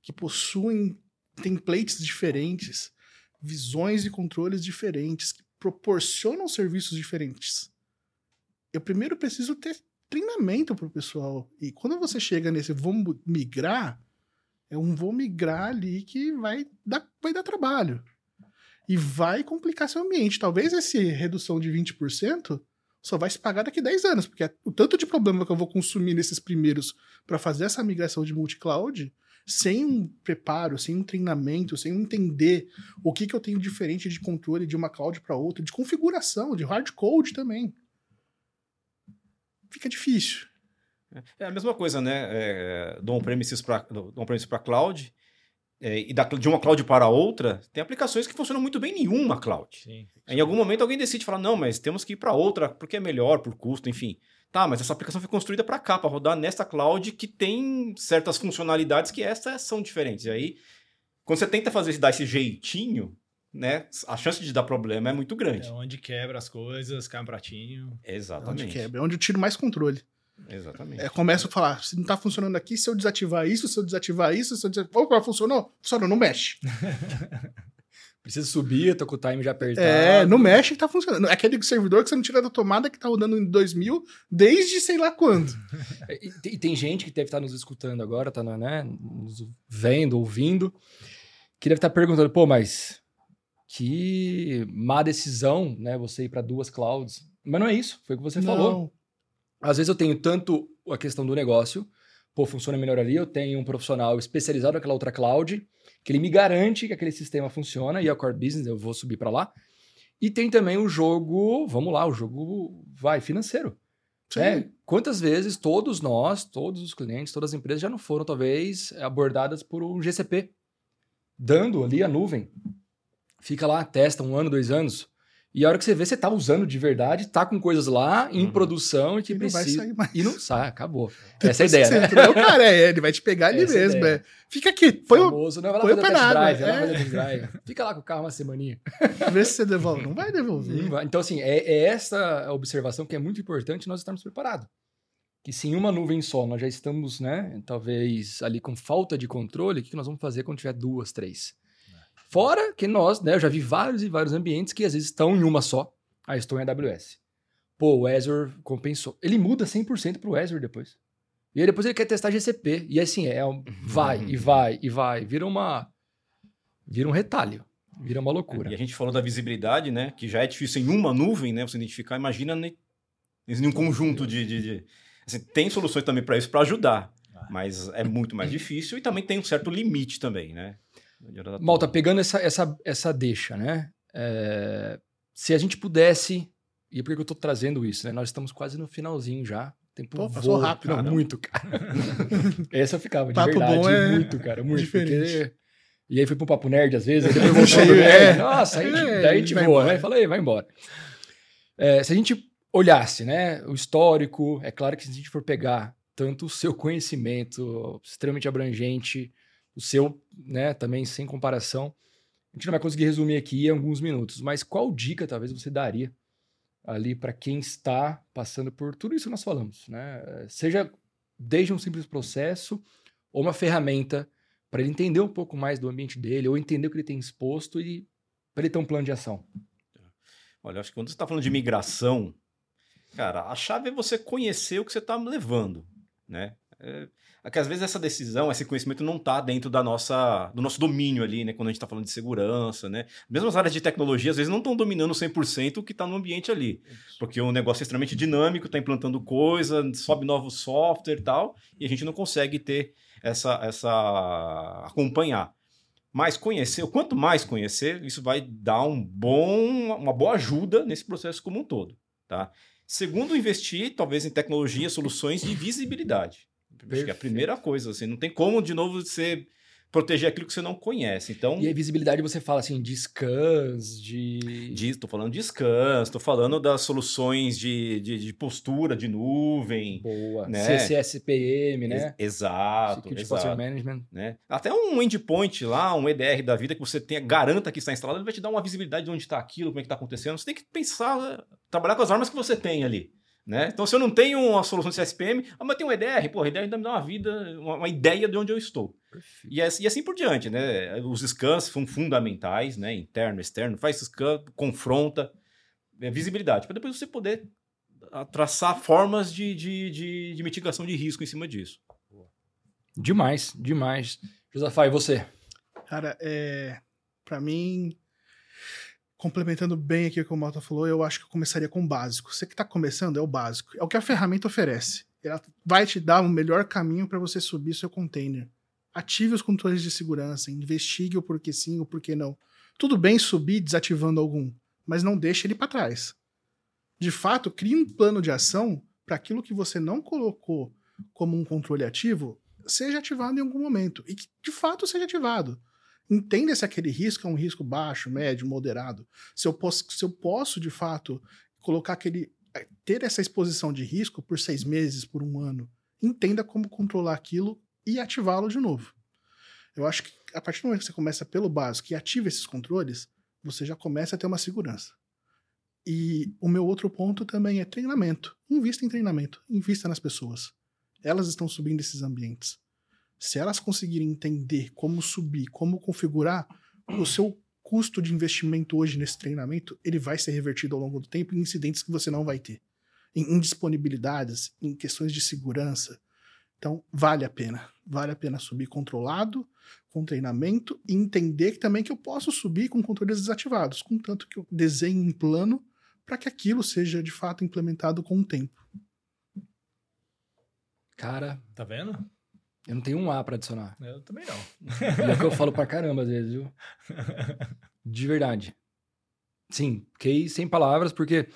Que possuem templates diferentes, visões e controles diferentes, que proporcionam serviços diferentes. Eu primeiro preciso ter treinamento para o pessoal. E quando você chega nesse mu- migrar, é um vou migrar ali que vai dar, vai dar trabalho. E vai complicar seu ambiente. Talvez essa redução de 20% só vai se pagar daqui a 10 anos, porque o tanto de problema que eu vou consumir nesses primeiros para fazer essa migração de multi-cloud, sem um preparo, sem um treinamento, sem entender o que, que eu tenho diferente de controle de uma cloud para outra, de configuração, de hard code também. Fica difícil. É a mesma coisa, né? É, do on-premises para on cloud. é, e da, de uma cloud para outra, tem aplicações que funcionam muito bem em uma cloud. Sim. Em algum momento alguém decide falar, não, mas temos que ir para outra, porque é melhor, por custo, enfim. Tá, mas essa aplicação foi construída para cá, para rodar nesta cloud que tem certas funcionalidades que essas são diferentes. E aí, quando você tenta fazer dar esse jeitinho, né, a chance de dar problema é muito grande. É onde quebra as coisas, cai um pratinho. É onde Exatamente. quebra, é onde eu tiro mais controle. Exatamente. É, começa a falar, se não tá funcionando aqui, se eu desativar isso, se eu desativar isso, se eu desativar... Opa, funcionou? Funcionou, não mexe. *laughs* Precisa subir, eu tô com o time já apertado. É, não mexe que tá funcionando. É aquele servidor que você não tira da tomada que tá rodando em 2000 desde sei lá quando. *laughs* E, e tem gente que deve estar nos escutando agora, tá né, nos vendo, ouvindo, que deve estar perguntando, pô, mas que má decisão, né, você ir para duas clouds. Mas não é isso, foi o que você falou. Às vezes eu tenho tanto a questão do negócio, pô, funciona melhor ali, eu tenho um profissional especializado naquela outra cloud, que ele me garante que aquele sistema funciona e a core business eu vou subir para lá. E tem também o jogo, vamos lá, o jogo vai financeiro. É, quantas vezes todos nós, todos os clientes, todas as empresas já não foram talvez abordadas por um GCP, dando ali a nuvem. Fica lá, testa um ano, dois anos. E a hora que você vê, você tá usando de verdade, tá com coisas lá em Uhum. produção e que E não vai precisa. sair mais. E não sai, acabou. Depois Essa é a ideia, né? entrou, cara, é, ele vai te pegar ali Essa é mesmo. É. Fica aqui, põe o... Famoso, não, vai lá põe o fazer test drive, vai lá é. test drive. Fica lá com o carro uma semaninha. *laughs* vê se você devolve. Não vai devolver. Não vai. Então, assim, é, é essa observação que é muito importante nós estarmos preparados. Que se em uma nuvem só nós já estamos, né, talvez ali com falta de controle, o que nós vamos fazer quando tiver duas, três? Fora que nós, né, eu já vi vários e vários ambientes que às vezes estão em uma só. Ah, estou em AWS. Pô, o Azure compensou. Ele muda 100% para o Azure depois. E aí depois ele quer testar GCP. E assim, é um, vai e vai e vai. Vira uma... Vira um retalho. Vira uma loucura. E a gente falou da visibilidade, né? Que já é difícil em uma nuvem, né? Você identificar. Imagina ne- em um conjunto de. de- de- assim, tem soluções também para isso, para ajudar. Mas é muito mais difícil e também tem um certo limite também, né? Malta, pegando essa, essa, essa deixa, né? É, se a gente pudesse. E por que eu tô trazendo isso, né? Nós estamos quase no finalzinho já. Tempo Pô, passou voa. rápido, Não, muito, cara. *laughs* Essa eu ficava, de Papo verdade. bom é muito, cara. Muito. diferente. porque- E aí foi pro papo nerd às vezes, aí depois *laughs* voltou Cheio, pro nerd. é. Nossa, aí, É, daí a gente vai voa, embora. né? Fala aí, vai embora. É, se a gente olhasse, né, o histórico, é claro que se a gente for pegar tanto o seu conhecimento extremamente abrangente, o seu, né, também sem comparação, a gente não vai conseguir resumir aqui em alguns minutos, mas qual dica talvez você daria ali para quem está passando por tudo isso que nós falamos, né? Seja desde um simples processo ou uma ferramenta para ele entender um pouco mais do ambiente dele ou entender o que ele tem exposto e para ele ter um plano de ação. Olha, acho que quando você está falando de migração, cara, a chave é você conhecer o que você está levando, né? É, é que às vezes essa decisão, esse conhecimento não está dentro da nossa, do nosso domínio ali, né? Quando a gente está falando de segurança, né? Mesmo as áreas de tecnologia, às vezes não estão dominando 100% o que está no ambiente ali. Porque o negócio é extremamente dinâmico, está implantando coisa, sobe novo software e tal, e a gente não consegue ter essa, essa acompanhar. Mas conhecer, quanto mais conhecer, isso vai dar um bom, uma boa ajuda nesse processo como um todo, tá? Segundo, investir talvez em tecnologia, soluções de visibilidade. Acho que é a primeira coisa, assim, não tem como de novo você proteger aquilo que você não conhece. Então, E a visibilidade você fala assim de scans, de Estou falando de scans, estou falando das soluções de, de, de postura de nuvem. boa, né? CCSPM, né? Ex- Exato, Security exato. Posture Management. né? Até um endpoint lá, um EDR da vida que você tenha, garanta que está instalado, ele vai te dar uma visibilidade de onde está aquilo, como é que está acontecendo. Você tem que pensar, trabalhar com as armas que você tem ali. Né? Então, se eu não tenho uma solução de CSPM, ah, mas tem um EDR, pô, EDR ainda me dá uma vida, uma, uma ideia de onde eu estou. Perfeito. E, assim- e assim por diante, né? Os scans são fundamentais, né? Interno, externo, faz scan, confronta, é, visibilidade, para depois você poder ah, traçar formas de, de, de, de mitigação de risco em cima disso. Demais, demais. Josafá, e você? Cara, é. Pra mim, complementando bem aqui o que o Malta falou, eu acho que eu começaria com o básico. Você que tá começando é o básico. É o que a ferramenta oferece. Ela vai te dar o melhor caminho para você subir seu container. Ative os controles de segurança, investigue o porquê sim, o porquê não. Tudo bem subir desativando algum, mas não deixe ele para trás. De fato, crie um plano de ação para aquilo que você não colocou como um controle ativo seja ativado em algum momento e que de fato seja ativado. Entenda se aquele risco é um risco baixo, médio, moderado. Se eu posso, se eu posso de fato colocar aquele eh, ter essa exposição de risco por seis meses, por um ano, entenda como controlar aquilo e ativá-lo de novo. Eu acho que a partir do momento que você começa pelo básico e ativa esses controles, você já começa a ter uma segurança. E o meu outro ponto também é treinamento. Invista em treinamento, invista nas pessoas. Elas estão subindo esses ambientes. Se elas conseguirem entender como subir, como configurar, o seu custo de investimento hoje nesse treinamento, ele vai ser revertido ao longo do tempo em incidentes que você não vai ter. Em indisponibilidades, em questões de segurança. Então, vale a pena. Vale a pena subir controlado, com treinamento, e entender também que eu posso subir com controles desativados, contanto que eu desenhe um plano para que aquilo seja de fato implementado com o tempo. Cara, Tá vendo? Eu não tenho um A pra adicionar. Eu também não. É o que eu *laughs* falo pra caramba às vezes, viu? De verdade. Sim, fiquei sem palavras, porque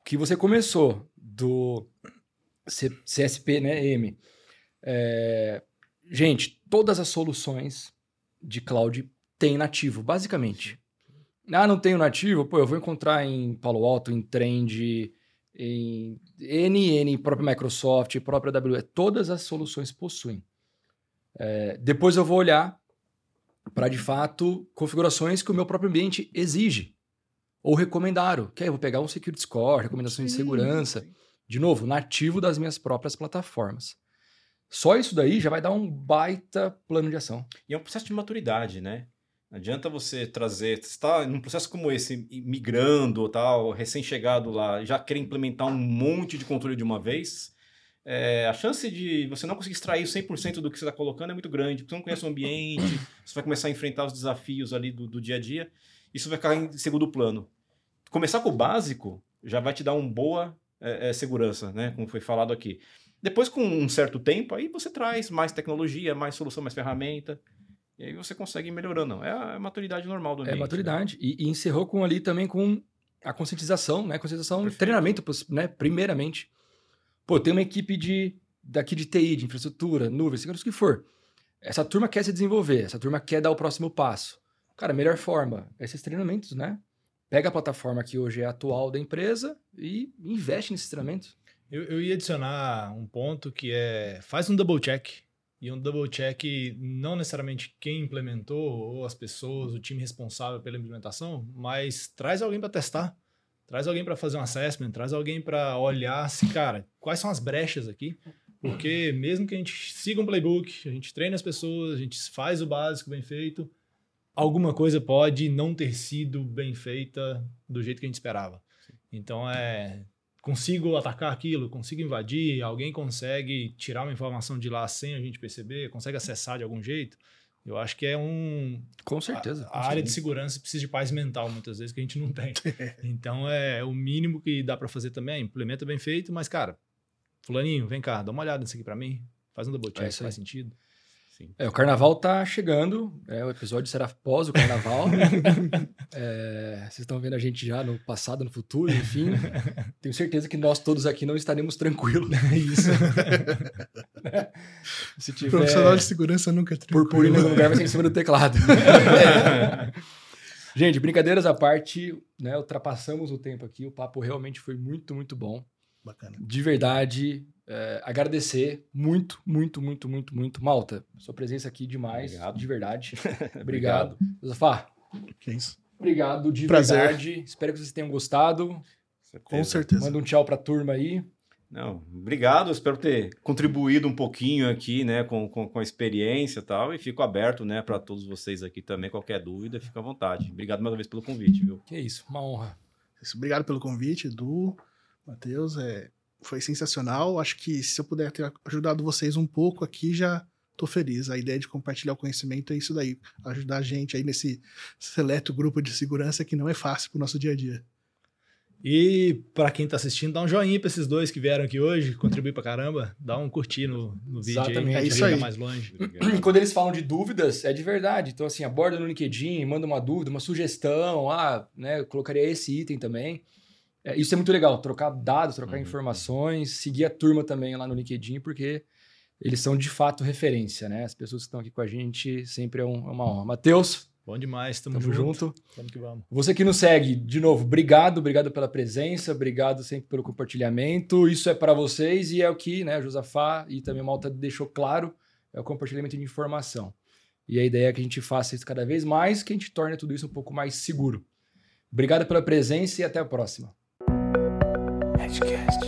o que você começou do C- CSP, né, M, é, gente, todas as soluções de cloud têm nativo, basicamente. Ah, não tenho nativo? Pô, eu vou encontrar em Palo Alto, em Trend, em NN, própria Microsoft, própria AWS, todas as soluções possuem. É, depois eu vou olhar para, de fato, configurações que o meu próprio ambiente exige ou recomendaram. Que aí eu vou pegar um security score, recomendações de segurança, de novo, nativo das minhas próprias plataformas. Só isso daí já vai dar um baita plano de ação. E é um processo de maturidade, né? Não adianta você trazer, você está num processo como esse, migrando, tal, recém-chegado lá, já querer implementar um monte de controle de uma vez, é, a chance de você não conseguir extrair 100% do que você está colocando é muito grande, porque você não conhece o ambiente, *coughs* você vai começar a enfrentar os desafios ali do, do dia a dia, isso vai ficar em segundo plano. Começar com o básico já vai te dar uma boa é, é, segurança, né? Como foi falado aqui. Depois, com um certo tempo, aí você traz mais tecnologia, mais solução, mais ferramenta. E aí você consegue ir melhorando. É a, é maturidade normal do ambiente. É né? maturidade. E, e encerrou com ali também com a conscientização, né? Conscientização, Perfeito. treinamento, né? Primeiramente. Pô, tem uma equipe de daqui de TI, de infraestrutura, nuvem, segurança, o que for. Essa turma quer se desenvolver, essa turma quer dar o próximo passo. Cara, melhor forma, esses treinamentos, né? Pega a plataforma que hoje é atual da empresa e investe nesses treinamentos. Eu, eu ia adicionar um ponto que é faz um double check. E um double check não necessariamente quem implementou ou as pessoas, o time responsável pela implementação, mas traz alguém para testar. Traz alguém para fazer um assessment, traz alguém para olhar se, cara, quais são as brechas aqui? Porque mesmo que a gente siga um playbook, a gente treina as pessoas, a gente faz o básico bem feito, alguma coisa pode não ter sido bem feita do jeito que a gente esperava. Então é consigo atacar aquilo, consigo invadir, alguém consegue tirar uma informação de lá sem a gente perceber, consegue acessar de algum jeito. Eu acho que é um. Com certeza. A, a área de segurança precisa de paz mental, muitas vezes, que a gente não tem. *laughs* então é o mínimo que dá para fazer também. Implementa bem feito, mas, cara, Fulaninho, vem cá, dá uma olhada nisso aqui para mim. Faz um double check, É faz sentido. Sim. É, o carnaval tá chegando, é, o episódio será após o carnaval. *laughs* É, vocês estão vendo a gente já no passado, no futuro, enfim. Tenho certeza que nós todos aqui não estaremos tranquilos. *laughs* Isso. *laughs* Se tiver Profissional de segurança nunca é purpurina tranquilo. no lugar, vai ser em cima do teclado. gente, brincadeiras à parte, né? Ultrapassamos o tempo aqui. O papo realmente foi muito, muito bom. Bacana. De verdade, é, agradecer muito, muito, muito, muito, muito. Malta, sua presença aqui demais. Obrigado. De verdade. *laughs* Obrigado. Zafá, Que é isso. obrigado de Prazer. verdade. Espero que vocês tenham gostado. Com certeza. Manda um tchau pra turma aí. Não, obrigado. Espero ter contribuído um pouquinho aqui, né, com, com, com a experiência e tal. E fico aberto, né, para todos vocês aqui também. Qualquer dúvida, fica à vontade. Obrigado mais uma vez pelo convite, viu? Que isso, uma honra. Isso, Obrigado pelo convite, Edu, Matheus. É, foi sensacional. Acho que se eu puder ter ajudado vocês um pouco aqui, já tô feliz. A ideia de compartilhar o conhecimento é isso daí. Ajudar a gente aí nesse seleto grupo de segurança que não é fácil pro nosso dia a dia. E para quem tá assistindo, dá um joinha para esses dois que vieram aqui hoje, contribuir pra caramba, dá um curtir no, no vídeo Exatamente. aí, É isso aí. mais longe. E *clears throat* quando eles falam de dúvidas, é de verdade. Então, assim, aborda no LinkedIn, manda uma dúvida, uma sugestão. Ah, né, eu colocaria esse item também. É, isso é muito legal, trocar dados, trocar Uhum. informações, seguir a turma também lá no LinkedIn, porque eles são de fato referência, né? As pessoas que estão aqui com a gente sempre é, um- é uma honra. Matheus, Bom demais, tamo, tamo junto. junto. Vamos que vamos. Você que nos segue, de novo, obrigado, obrigado pela presença, obrigado sempre pelo compartilhamento. Isso é para vocês e é o que, né, Josafá e também o Malta deixou claro, é o compartilhamento de informação. E a ideia é que a gente faça isso cada vez mais, que a gente torne tudo isso um pouco mais seguro. Obrigado pela presença e até a próxima. Edgecast.